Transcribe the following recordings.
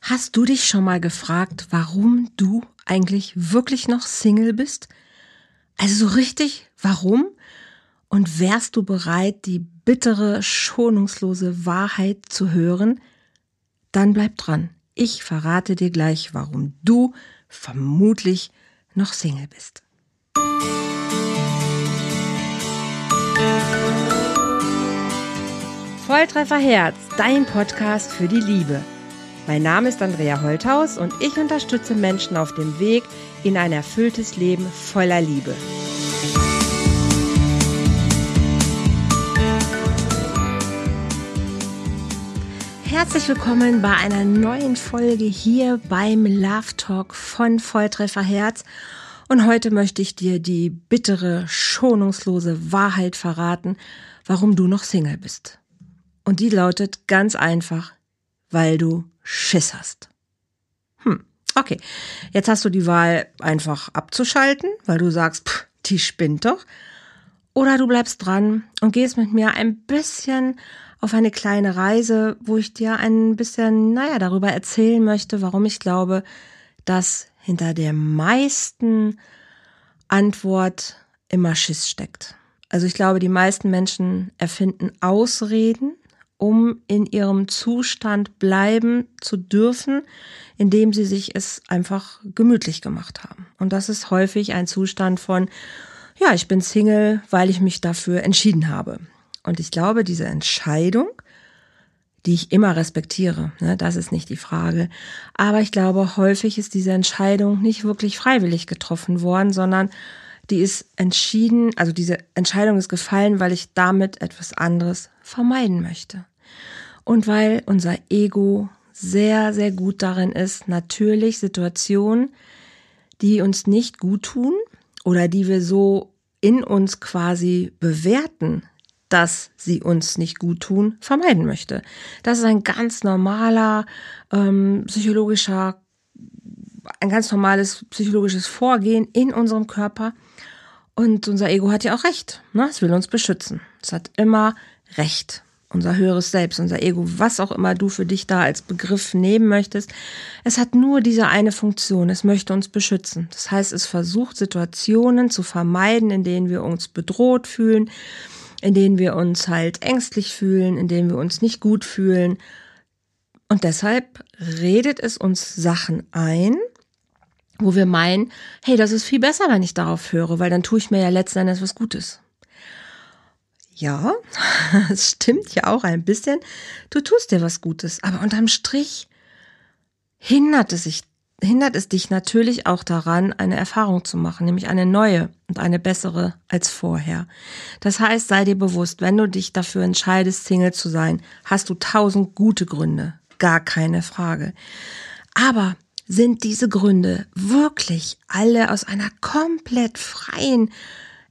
Hast du dich schon mal gefragt, warum du eigentlich wirklich noch Single bist? Also so richtig, warum? Und wärst du bereit, die bittere, schonungslose Wahrheit zu hören? Dann bleib dran. Ich verrate dir gleich, warum du vermutlich noch Single bist. Volltreffer Herz, dein Podcast für die Liebe. Mein Name ist Andrea Holthaus und ich unterstütze Menschen auf dem Weg in ein erfülltes Leben voller Liebe. Herzlich willkommen bei einer neuen Folge hier beim Love Talk von Volltreffer Herz. Und heute möchte ich dir die bittere, schonungslose Wahrheit verraten, warum du noch Single bist. Und die lautet ganz einfach, weil du Schiss hast. Hm, okay. Jetzt hast du die Wahl, einfach abzuschalten, weil du sagst, pff, die spinnt doch. Oder du bleibst dran und gehst mit mir ein bisschen auf eine kleine Reise, wo ich dir ein bisschen, naja, darüber erzählen möchte, warum ich glaube, dass hinter der meisten Antwort immer Schiss steckt. Also ich glaube, die meisten Menschen erfinden Ausreden, um in ihrem Zustand bleiben zu dürfen, indem sie sich es einfach gemütlich gemacht haben. Und das ist häufig ein Zustand von, ja, ich bin Single, weil ich mich dafür entschieden habe. Und ich glaube, diese Entscheidung, die ich immer respektiere, ne, das ist nicht die Frage. Aber ich glaube, häufig ist diese Entscheidung nicht wirklich freiwillig getroffen worden, sondern die ist entschieden, also diese Entscheidung ist gefallen, weil ich damit etwas anderes vermeiden möchte und weil unser Ego sehr, sehr gut darin ist, natürlich Situationen, die uns nicht gut tun oder die wir so in uns quasi bewerten, dass sie uns nicht gut tun, vermeiden möchte. Das ist ein ganz normaler ähm, psychologischer, ein ganz normales psychologisches Vorgehen in unserem Körper. Und unser Ego hat ja auch recht. Ne? Es will uns beschützen. Es hat immer Recht unser höheres Selbst, unser Ego, was auch immer du für dich da als Begriff nehmen möchtest. Es hat nur diese eine Funktion. Es möchte uns beschützen. Das heißt, es versucht Situationen zu vermeiden, in denen wir uns bedroht fühlen, in denen wir uns halt ängstlich fühlen, in denen wir uns nicht gut fühlen. Und deshalb redet es uns Sachen ein, wo wir meinen, hey, das ist viel besser, wenn ich darauf höre, weil dann tue ich mir ja letzten Endes was Gutes. Ja, es stimmt ja auch ein bisschen. Du tust dir was Gutes, aber unterm Strich hindert es, sich, hindert es dich natürlich auch daran, eine Erfahrung zu machen, nämlich eine neue und eine bessere als vorher. Das heißt, sei dir bewusst, wenn du dich dafür entscheidest, Single zu sein, hast du tausend gute Gründe, gar keine Frage. Aber sind diese Gründe wirklich alle aus einer komplett freien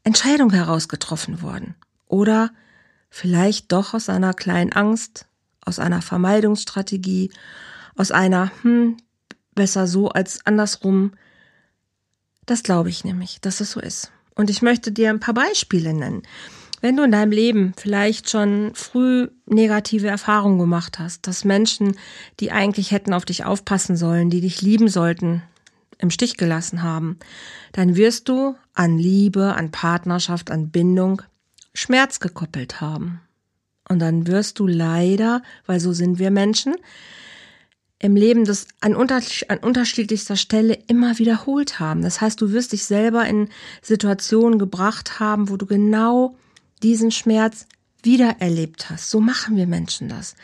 Entscheidung heraus getroffen worden? Oder vielleicht doch aus einer kleinen Angst, aus einer Vermeidungsstrategie, aus einer, hm, besser so als andersrum. Das glaube ich nämlich, dass es so ist. Und ich möchte dir ein paar Beispiele nennen. Wenn du in deinem Leben vielleicht schon früh negative Erfahrungen gemacht hast, dass Menschen, die eigentlich hätten auf dich aufpassen sollen, die dich lieben sollten, im Stich gelassen haben, dann wirst du an Liebe, an Partnerschaft, an Bindung Schmerz gekoppelt haben. Und dann wirst du leider, weil so sind wir Menschen, im Leben das an, unter, an unterschiedlichster Stelle immer wiederholt haben. Das heißt, du wirst dich selber in Situationen gebracht haben, wo du genau diesen Schmerz wieder erlebt hast. So machen wir Menschen das.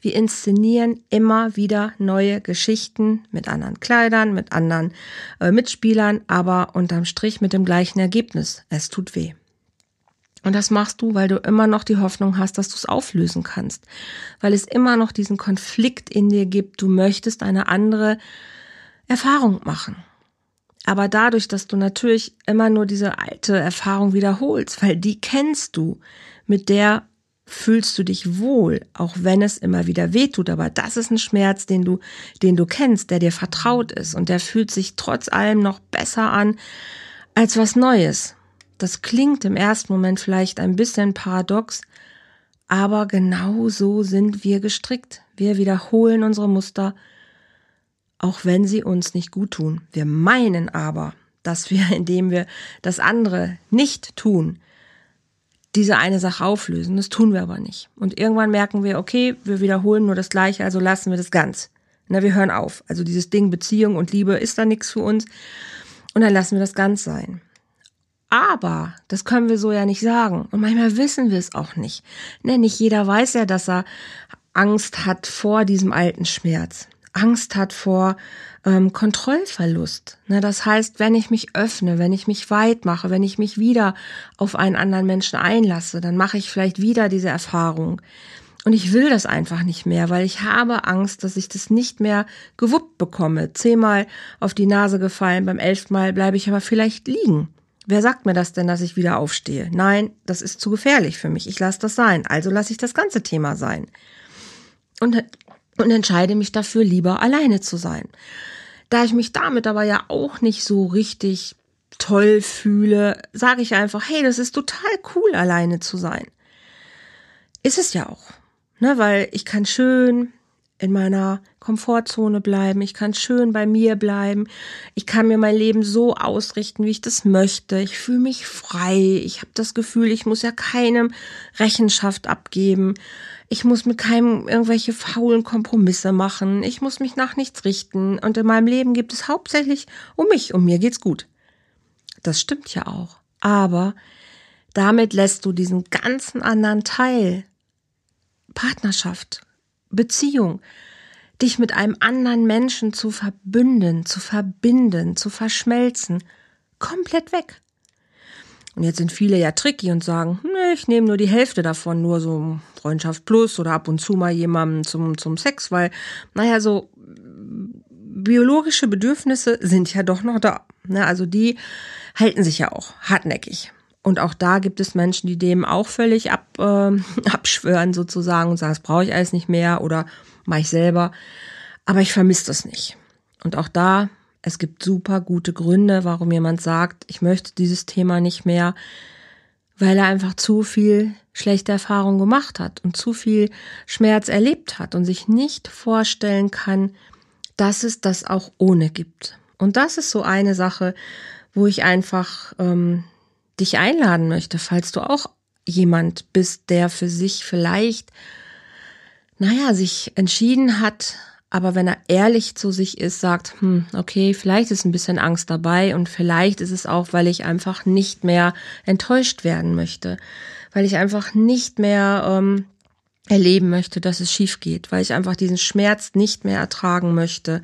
Wir inszenieren immer wieder neue Geschichten mit anderen Kleidern, mit anderen äh, Mitspielern, aber unterm Strich mit dem gleichen Ergebnis. Es tut weh. Und das machst du, weil du immer noch die Hoffnung hast, dass du es auflösen kannst. Weil es immer noch diesen Konflikt in dir gibt. Du möchtest eine andere Erfahrung machen. Aber dadurch, dass du natürlich immer nur diese alte Erfahrung wiederholst, weil die kennst du, mit der fühlst du dich wohl, auch wenn es immer wieder wehtut. Aber das ist ein Schmerz, den du, den du kennst, der dir vertraut ist und der fühlt sich trotz allem noch besser an als was Neues. Das klingt im ersten Moment vielleicht ein bisschen paradox, aber genau so sind wir gestrickt. Wir wiederholen unsere Muster auch wenn sie uns nicht gut tun. Wir meinen aber, dass wir, indem wir das andere nicht tun, diese eine Sache auflösen. Das tun wir aber nicht. Und irgendwann merken wir, okay, wir wiederholen nur das Gleiche, also lassen wir das ganz. Na, wir hören auf. Also dieses Ding Beziehung und Liebe ist da nichts für uns. Und dann lassen wir das ganz sein. Aber das können wir so ja nicht sagen. Und manchmal wissen wir es auch nicht. Ne, nicht jeder weiß ja, dass er Angst hat vor diesem alten Schmerz. Angst hat vor ähm, Kontrollverlust. Ne, das heißt, wenn ich mich öffne, wenn ich mich weit mache, wenn ich mich wieder auf einen anderen Menschen einlasse, dann mache ich vielleicht wieder diese Erfahrung. Und ich will das einfach nicht mehr, weil ich habe Angst, dass ich das nicht mehr gewuppt bekomme. Zehnmal auf die Nase gefallen, beim elften Mal bleibe ich aber vielleicht liegen. Wer sagt mir das denn, dass ich wieder aufstehe? Nein, das ist zu gefährlich für mich. Ich lasse das sein. Also lasse ich das ganze Thema sein. Und, und entscheide mich dafür, lieber alleine zu sein. Da ich mich damit aber ja auch nicht so richtig toll fühle, sage ich einfach, hey, das ist total cool, alleine zu sein. Ist es ja auch. Ne, weil ich kann schön in meiner Komfortzone bleiben, ich kann schön bei mir bleiben, ich kann mir mein Leben so ausrichten, wie ich das möchte, ich fühle mich frei, ich habe das Gefühl, ich muss ja keinem Rechenschaft abgeben, ich muss mit keinem irgendwelche faulen Kompromisse machen, ich muss mich nach nichts richten. Und in meinem Leben gibt es hauptsächlich um mich, um mir geht's gut. Das stimmt ja auch, aber damit lässt du diesen ganzen anderen Teil Partnerschaft, Beziehung, dich mit einem anderen Menschen zu verbünden, zu verbinden, zu verschmelzen, komplett weg. Und jetzt sind viele ja tricky und sagen, nee, ich nehme nur die Hälfte davon, nur so Freundschaft plus oder ab und zu mal jemanden zum, zum Sex, weil, naja, so biologische Bedürfnisse sind ja doch noch da. Ne? Also die halten sich ja auch hartnäckig. Und auch da gibt es Menschen, die dem auch völlig ab, äh, abschwören sozusagen und sagen, das brauche ich alles nicht mehr oder mache ich selber. Aber ich vermisse das nicht. Und auch da, es gibt super gute Gründe, warum jemand sagt, ich möchte dieses Thema nicht mehr, weil er einfach zu viel schlechte Erfahrung gemacht hat und zu viel Schmerz erlebt hat und sich nicht vorstellen kann, dass es das auch ohne gibt. Und das ist so eine Sache, wo ich einfach ähm, dich einladen möchte, falls du auch jemand bist, der für sich vielleicht, naja, sich entschieden hat, aber wenn er ehrlich zu sich ist, sagt, hm, okay, vielleicht ist ein bisschen Angst dabei und vielleicht ist es auch, weil ich einfach nicht mehr enttäuscht werden möchte, weil ich einfach nicht mehr ähm, erleben möchte, dass es schief geht, weil ich einfach diesen Schmerz nicht mehr ertragen möchte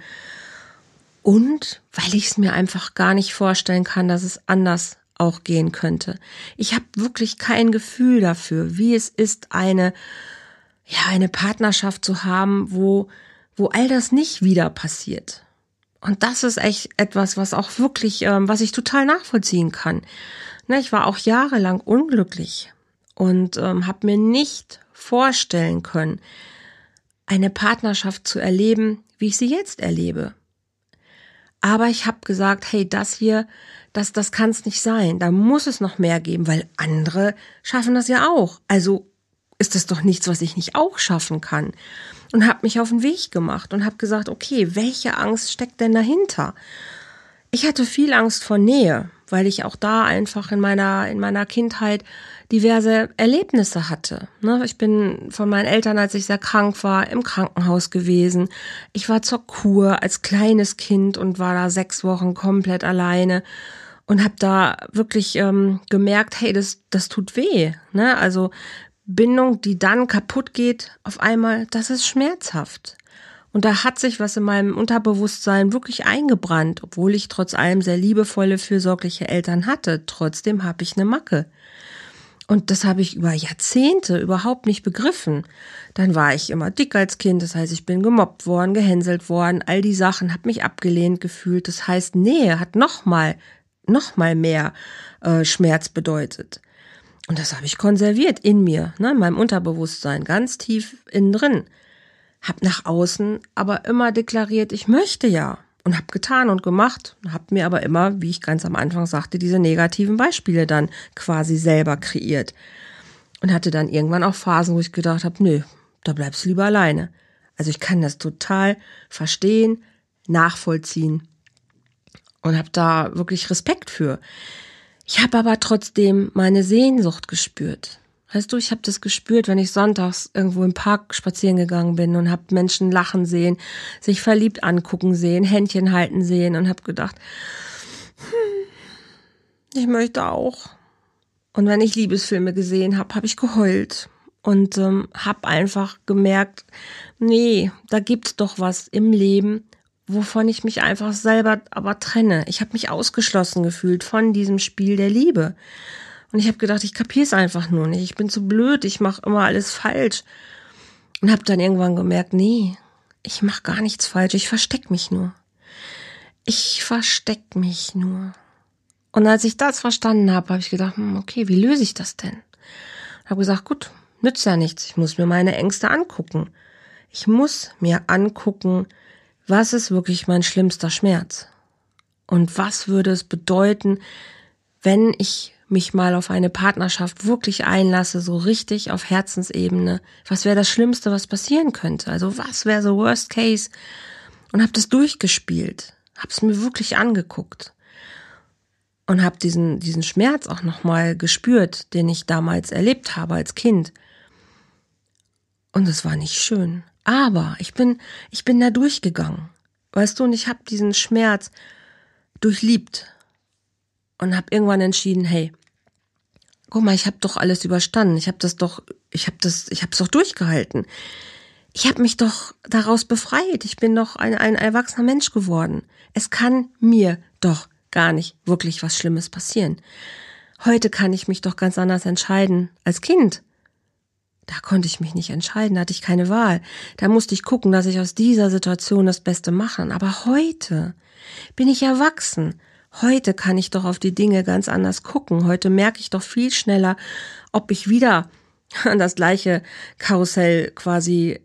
und weil ich es mir einfach gar nicht vorstellen kann, dass es anders auch gehen könnte. Ich habe wirklich kein Gefühl dafür, wie es ist, eine ja eine Partnerschaft zu haben, wo wo all das nicht wieder passiert. Und das ist echt etwas, was auch wirklich, ähm, was ich total nachvollziehen kann. Na, ich war auch jahrelang unglücklich und ähm, habe mir nicht vorstellen können, eine Partnerschaft zu erleben, wie ich sie jetzt erlebe. Aber ich habe gesagt, hey, das hier, das, das kann es nicht sein. Da muss es noch mehr geben, weil andere schaffen das ja auch. Also ist das doch nichts, was ich nicht auch schaffen kann. Und habe mich auf den Weg gemacht und habe gesagt, okay, welche Angst steckt denn dahinter? Ich hatte viel Angst vor Nähe, weil ich auch da einfach in meiner, in meiner Kindheit diverse Erlebnisse hatte. Ne, ich bin von meinen Eltern, als ich sehr krank war, im Krankenhaus gewesen. Ich war zur Kur als kleines Kind und war da sechs Wochen komplett alleine und habe da wirklich ähm, gemerkt, hey, das, das tut weh. Ne? Also Bindung, die dann kaputt geht, auf einmal, das ist schmerzhaft. Und da hat sich was in meinem Unterbewusstsein wirklich eingebrannt, obwohl ich trotz allem sehr liebevolle, fürsorgliche Eltern hatte. Trotzdem habe ich eine Macke. Und das habe ich über Jahrzehnte überhaupt nicht begriffen. Dann war ich immer dick als Kind, das heißt, ich bin gemobbt worden, gehänselt worden, all die Sachen, habe mich abgelehnt gefühlt. Das heißt, Nähe hat nochmal, nochmal mehr äh, Schmerz bedeutet. Und das habe ich konserviert in mir, ne, in meinem Unterbewusstsein, ganz tief innen drin. Hab nach außen aber immer deklariert, ich möchte ja und habe getan und gemacht, habe mir aber immer, wie ich ganz am Anfang sagte, diese negativen Beispiele dann quasi selber kreiert und hatte dann irgendwann auch Phasen, wo ich gedacht habe, nö, da bleibst du lieber alleine. Also ich kann das total verstehen, nachvollziehen und habe da wirklich Respekt für. Ich habe aber trotzdem meine Sehnsucht gespürt. Weißt du, ich habe das gespürt, wenn ich sonntags irgendwo im Park spazieren gegangen bin und habe Menschen lachen sehen, sich verliebt angucken sehen, Händchen halten sehen und habe gedacht, hm, ich möchte auch. Und wenn ich Liebesfilme gesehen habe, habe ich geheult und ähm, habe einfach gemerkt, nee, da gibt's doch was im Leben, wovon ich mich einfach selber aber trenne. Ich habe mich ausgeschlossen gefühlt von diesem Spiel der Liebe. Und ich habe gedacht, ich kapier's einfach nur nicht. Ich bin zu blöd, ich mache immer alles falsch. Und habe dann irgendwann gemerkt, nee, ich mache gar nichts falsch, ich versteck mich nur. Ich versteck mich nur. Und als ich das verstanden habe, habe ich gedacht, hm, okay, wie löse ich das denn? Habe gesagt, gut, nützt ja nichts. Ich muss mir meine Ängste angucken. Ich muss mir angucken, was ist wirklich mein schlimmster Schmerz? Und was würde es bedeuten, wenn ich mich mal auf eine Partnerschaft wirklich einlasse, so richtig auf Herzensebene, was wäre das Schlimmste, was passieren könnte? Also was wäre so Worst Case? Und habe das durchgespielt, habe es mir wirklich angeguckt und habe diesen diesen Schmerz auch noch mal gespürt, den ich damals erlebt habe als Kind. Und es war nicht schön, aber ich bin ich bin da durchgegangen, weißt du, und ich habe diesen Schmerz durchliebt und habe irgendwann entschieden, hey, guck mal, ich habe doch alles überstanden. Ich habe das doch, ich habe das, ich habe es doch durchgehalten. Ich habe mich doch daraus befreit. Ich bin doch ein, ein erwachsener Mensch geworden. Es kann mir doch gar nicht wirklich was Schlimmes passieren. Heute kann ich mich doch ganz anders entscheiden als Kind. Da konnte ich mich nicht entscheiden, da hatte ich keine Wahl. Da musste ich gucken, dass ich aus dieser Situation das Beste mache. Aber heute bin ich erwachsen Heute kann ich doch auf die Dinge ganz anders gucken. Heute merke ich doch viel schneller, ob ich wieder das gleiche Karussell quasi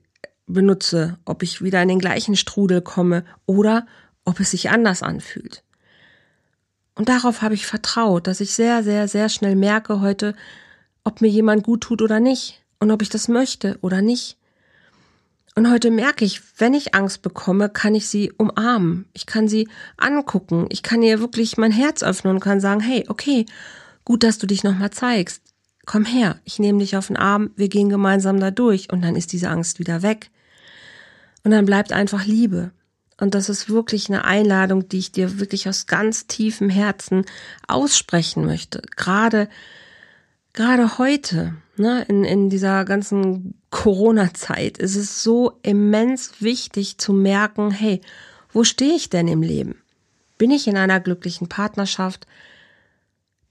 benutze, ob ich wieder in den gleichen Strudel komme oder ob es sich anders anfühlt. Und darauf habe ich vertraut, dass ich sehr, sehr, sehr schnell merke heute, ob mir jemand gut tut oder nicht und ob ich das möchte oder nicht. Und heute merke ich, wenn ich Angst bekomme, kann ich sie umarmen. Ich kann sie angucken. Ich kann ihr wirklich mein Herz öffnen und kann sagen, hey, okay, gut, dass du dich nochmal zeigst. Komm her, ich nehme dich auf den Arm, wir gehen gemeinsam da durch und dann ist diese Angst wieder weg. Und dann bleibt einfach Liebe. Und das ist wirklich eine Einladung, die ich dir wirklich aus ganz tiefem Herzen aussprechen möchte. Gerade, gerade heute, ne, in, in dieser ganzen Corona-Zeit ist es so immens wichtig zu merken, hey, wo stehe ich denn im Leben? Bin ich in einer glücklichen Partnerschaft?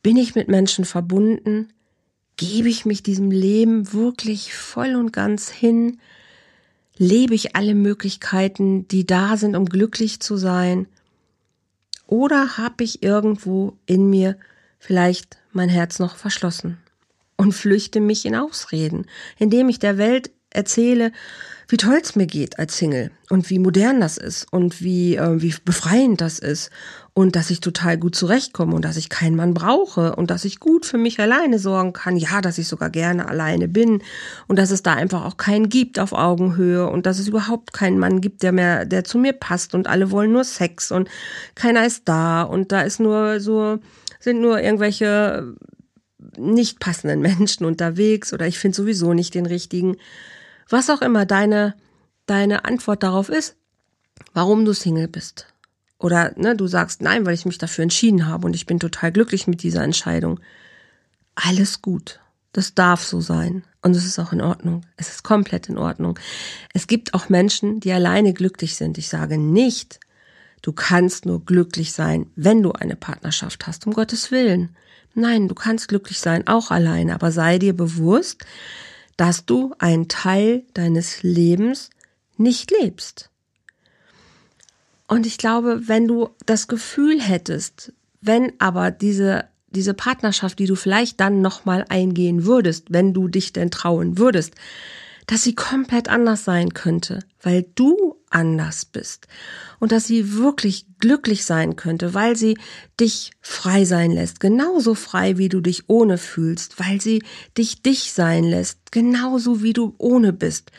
Bin ich mit Menschen verbunden? Gebe ich mich diesem Leben wirklich voll und ganz hin? Lebe ich alle Möglichkeiten, die da sind, um glücklich zu sein? Oder habe ich irgendwo in mir vielleicht mein Herz noch verschlossen? Und flüchte mich in Ausreden, indem ich der Welt erzähle, wie toll es mir geht als Single und wie modern das ist und wie, äh, wie befreiend das ist und dass ich total gut zurechtkomme und dass ich keinen Mann brauche und dass ich gut für mich alleine sorgen kann, ja, dass ich sogar gerne alleine bin und dass es da einfach auch keinen gibt auf Augenhöhe und dass es überhaupt keinen Mann gibt, der mehr, der zu mir passt und alle wollen nur Sex und keiner ist da und da ist nur so, sind nur irgendwelche nicht passenden Menschen unterwegs oder ich finde sowieso nicht den richtigen. Was auch immer deine, deine Antwort darauf ist, warum du Single bist. Oder ne, du sagst nein, weil ich mich dafür entschieden habe und ich bin total glücklich mit dieser Entscheidung. Alles gut. Das darf so sein. Und es ist auch in Ordnung. Es ist komplett in Ordnung. Es gibt auch Menschen, die alleine glücklich sind. Ich sage nicht, du kannst nur glücklich sein, wenn du eine Partnerschaft hast, um Gottes Willen. Nein, du kannst glücklich sein, auch alleine, aber sei dir bewusst, dass du einen Teil deines Lebens nicht lebst. Und ich glaube, wenn du das Gefühl hättest, wenn aber diese diese Partnerschaft, die du vielleicht dann nochmal eingehen würdest, wenn du dich denn trauen würdest, dass sie komplett anders sein könnte, weil du anders bist. Und dass sie wirklich glücklich sein könnte, weil sie dich frei sein lässt, genauso frei wie du dich ohne fühlst, weil sie dich dich sein lässt, genauso wie du ohne bist,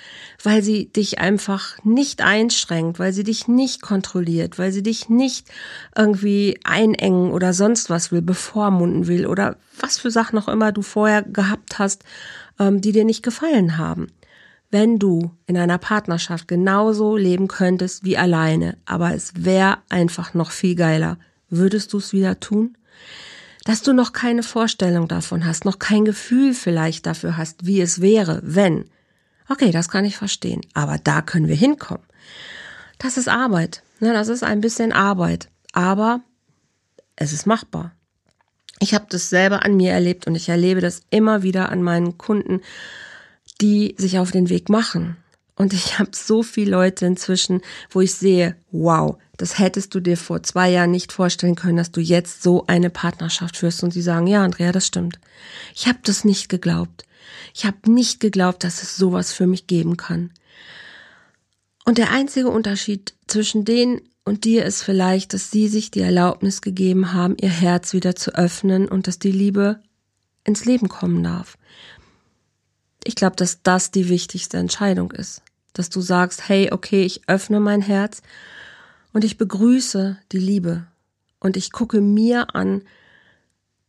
weil sie dich einfach nicht einschränkt, weil sie dich nicht kontrolliert, weil sie dich nicht irgendwie einengen oder sonst was will, bevormunden will. Oder was für Sachen noch immer du vorher gehabt hast, ähm, die dir nicht gefallen haben wenn du in einer Partnerschaft genauso leben könntest wie alleine, aber es wäre einfach noch viel geiler, würdest du es wieder tun? Dass du noch keine Vorstellung davon hast, noch kein Gefühl vielleicht dafür hast, wie es wäre, wenn. Okay, das kann ich verstehen, aber da können wir hinkommen. Das ist Arbeit, ne, das ist ein bisschen Arbeit, aber es ist machbar. Ich habe das selber an mir erlebt und ich erlebe das immer wieder an meinen Kunden, die sich auf den Weg machen. Und ich habe so viele Leute inzwischen, wo ich sehe, wow, das hättest du dir vor zwei Jahren nicht vorstellen können, dass du jetzt so eine Partnerschaft führst. Und sie sagen, ja, Andrea, das stimmt. Ich habe das nicht geglaubt. Ich habe nicht geglaubt, dass es sowas für mich geben kann. Und der einzige Unterschied zwischen denen und dir ist vielleicht, dass sie sich die Erlaubnis gegeben haben, ihr Herz wieder zu öffnen und dass die Liebe ins Leben kommen darf ich glaube, dass das die wichtigste Entscheidung ist. Dass du sagst, hey, okay, ich öffne mein Herz und ich begrüße die Liebe und ich gucke mir an,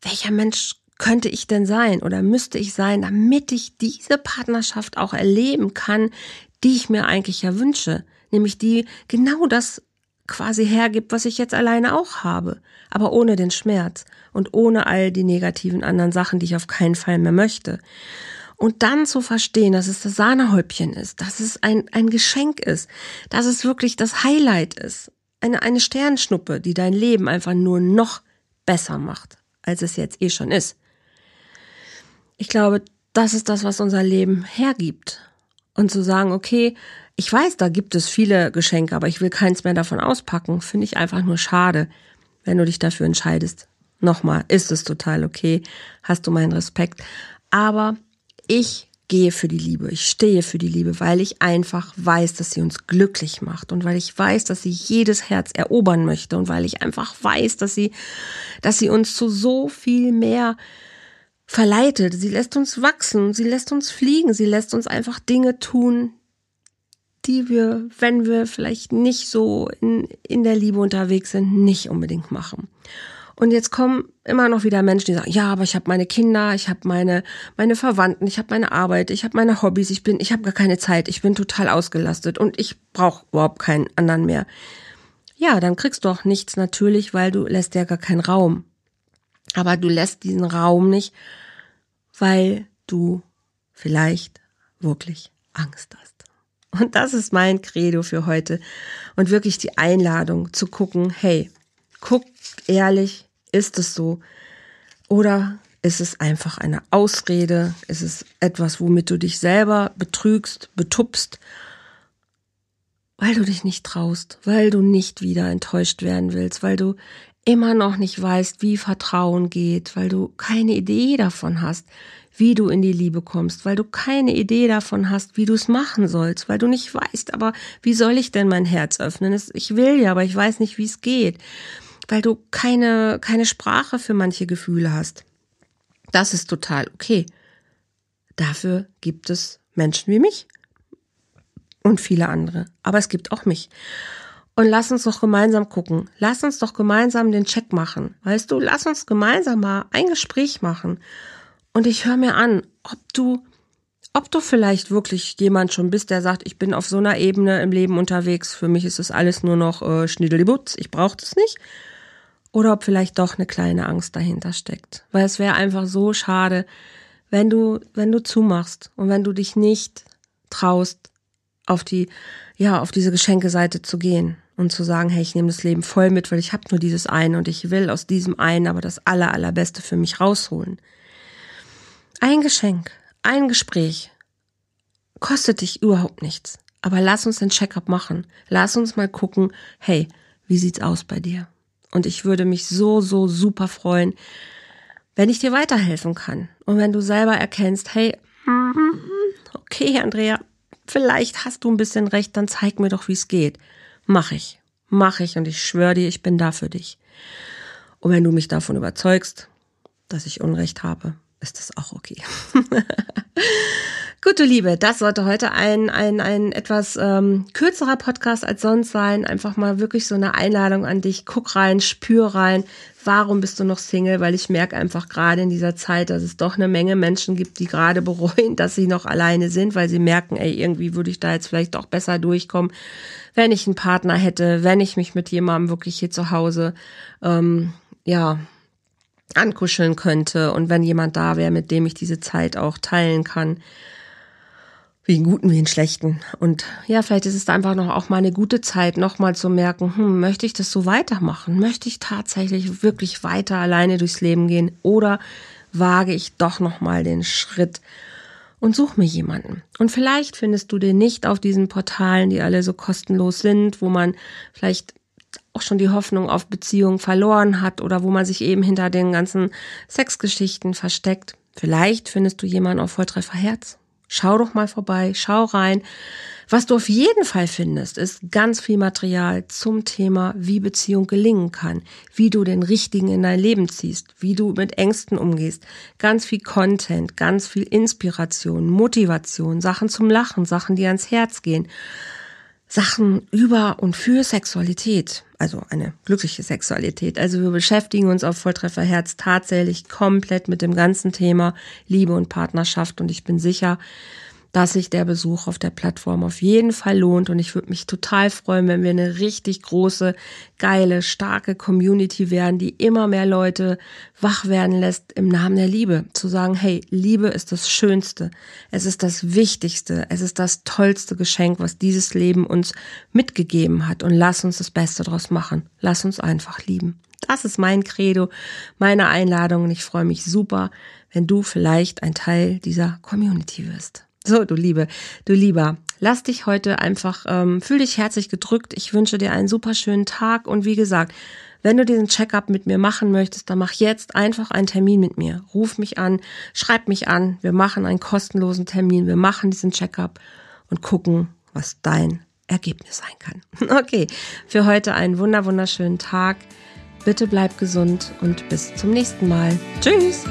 welcher Mensch könnte ich denn sein oder müsste ich sein, damit ich diese Partnerschaft auch erleben kann, die ich mir eigentlich ja wünsche, nämlich die genau das quasi hergibt, was ich jetzt alleine auch habe, aber ohne den Schmerz und ohne all die negativen anderen Sachen, die ich auf keinen Fall mehr möchte. Und dann zu verstehen, dass es das Sahnehäubchen ist, dass es ein, ein Geschenk ist, dass es wirklich das Highlight ist. Eine, eine Sternschnuppe, die dein Leben einfach nur noch besser macht, als es jetzt eh schon ist. Ich glaube, das ist das, was unser Leben hergibt. Und zu sagen, okay, ich weiß, da gibt es viele Geschenke, aber ich will keins mehr davon auspacken, finde ich einfach nur schade, wenn du dich dafür entscheidest. Nochmal, ist es total okay, hast du meinen Respekt. Aber ich gehe für die Liebe, ich stehe für die Liebe, weil ich einfach weiß, dass sie uns glücklich macht und weil ich weiß, dass sie jedes Herz erobern möchte und weil ich einfach weiß, dass sie, dass sie uns zu so viel mehr verleitet. Sie lässt uns wachsen, sie lässt uns fliegen, sie lässt uns einfach Dinge tun, die wir, wenn wir vielleicht nicht so in, in der Liebe unterwegs sind, nicht unbedingt machen. Und jetzt kommen immer noch wieder Menschen, die sagen, ja, aber ich habe meine Kinder, ich habe meine meine Verwandten, ich habe meine Arbeit, ich habe meine Hobbys, ich bin ich habe gar keine Zeit, ich bin total ausgelastet und ich brauche überhaupt keinen anderen mehr. Ja, dann kriegst du auch nichts natürlich, weil du lässt ja gar keinen Raum. Aber du lässt diesen Raum nicht, weil du vielleicht wirklich Angst hast. Und das ist mein Credo für heute. Und wirklich die Einladung zu gucken, hey, guck ehrlich, ist es so? Oder ist es einfach eine Ausrede? Ist es etwas, womit du dich selber betrügst, betupst, weil du dich nicht traust, weil du nicht wieder enttäuscht werden willst, weil du immer noch nicht weißt, wie Vertrauen geht, weil du keine Idee davon hast, wie du in die Liebe kommst, weil du keine Idee davon hast, wie du es machen sollst, weil du nicht weißt, aber wie soll ich denn mein Herz öffnen? Ich will ja, aber ich weiß nicht, wie es geht weil du keine, keine Sprache für manche Gefühle hast. Das ist total okay. Dafür gibt es Menschen wie mich und viele andere. Aber es gibt auch mich. Und lass uns doch gemeinsam gucken. Lass uns doch gemeinsam den Check machen. Weißt du, lass uns gemeinsam mal ein Gespräch machen. Und ich höre mir an, ob du, ob du vielleicht wirklich jemand schon bist, der sagt, ich bin auf so einer Ebene im Leben unterwegs. Für mich ist es alles nur noch äh, Schniddelibutz. Ich brauche das nicht oder ob vielleicht doch eine kleine Angst dahinter steckt. Weil es wäre einfach so schade, wenn du, wenn du zumachst und wenn du dich nicht traust, auf die, ja, auf diese Geschenkeseite zu gehen und zu sagen, hey, ich nehme das Leben voll mit, weil ich habe nur dieses eine und ich will aus diesem einen aber das aller, allerbeste für mich rausholen. Ein Geschenk, ein Gespräch kostet dich überhaupt nichts. Aber lass uns den Checkup machen. Lass uns mal gucken, hey, wie sieht's aus bei dir? Und ich würde mich so, so super freuen, wenn ich dir weiterhelfen kann. Und wenn du selber erkennst, hey, okay, Andrea, vielleicht hast du ein bisschen recht, dann zeig mir doch, wie es geht. Mach ich. Mach ich und ich schwöre dir, ich bin da für dich. Und wenn du mich davon überzeugst, dass ich Unrecht habe, ist das auch okay. Gut, du Liebe, das sollte heute ein, ein, ein etwas ähm, kürzerer Podcast als sonst sein. Einfach mal wirklich so eine Einladung an dich. Guck rein, spür rein. Warum bist du noch Single? Weil ich merke einfach gerade in dieser Zeit, dass es doch eine Menge Menschen gibt, die gerade bereuen, dass sie noch alleine sind, weil sie merken, ey, irgendwie würde ich da jetzt vielleicht auch besser durchkommen, wenn ich einen Partner hätte, wenn ich mich mit jemandem wirklich hier zu Hause, ähm, ja, ankuscheln könnte und wenn jemand da wäre, mit dem ich diese Zeit auch teilen kann wie in guten wie in schlechten. Und ja, vielleicht ist es einfach noch auch mal eine gute Zeit, noch mal zu merken, hm, möchte ich das so weitermachen? Möchte ich tatsächlich wirklich weiter alleine durchs Leben gehen? Oder wage ich doch noch mal den Schritt und such mir jemanden? Und vielleicht findest du den nicht auf diesen Portalen, die alle so kostenlos sind, wo man vielleicht auch schon die Hoffnung auf Beziehungen verloren hat oder wo man sich eben hinter den ganzen Sexgeschichten versteckt. Vielleicht findest du jemanden auf Volltreffer Herz Schau doch mal vorbei, schau rein. Was du auf jeden Fall findest, ist ganz viel Material zum Thema, wie Beziehung gelingen kann, wie du den Richtigen in dein Leben ziehst, wie du mit Ängsten umgehst. Ganz viel Content, ganz viel Inspiration, Motivation, Sachen zum Lachen, Sachen, die ans Herz gehen. Sachen über und für Sexualität, also eine glückliche Sexualität. Also wir beschäftigen uns auf Volltreffer Herz tatsächlich komplett mit dem ganzen Thema Liebe und Partnerschaft und ich bin sicher, dass sich der Besuch auf der Plattform auf jeden Fall lohnt. Und ich würde mich total freuen, wenn wir eine richtig große, geile, starke Community werden, die immer mehr Leute wach werden lässt im Namen der Liebe. Zu sagen, hey, Liebe ist das Schönste. Es ist das Wichtigste. Es ist das tollste Geschenk, was dieses Leben uns mitgegeben hat. Und lass uns das Beste draus machen. Lass uns einfach lieben. Das ist mein Credo, meine Einladung und ich freue mich super, wenn du vielleicht ein Teil dieser Community wirst. So, du Liebe, du Lieber, lass dich heute einfach, ähm, fühl dich herzlich gedrückt. Ich wünsche dir einen super schönen Tag und wie gesagt, wenn du diesen Checkup mit mir machen möchtest, dann mach jetzt einfach einen Termin mit mir. Ruf mich an, schreib mich an. Wir machen einen kostenlosen Termin. Wir machen diesen Checkup und gucken, was dein Ergebnis sein kann. Okay, für heute einen wunder wunderschönen Tag. Bitte bleib gesund und bis zum nächsten Mal. Tschüss!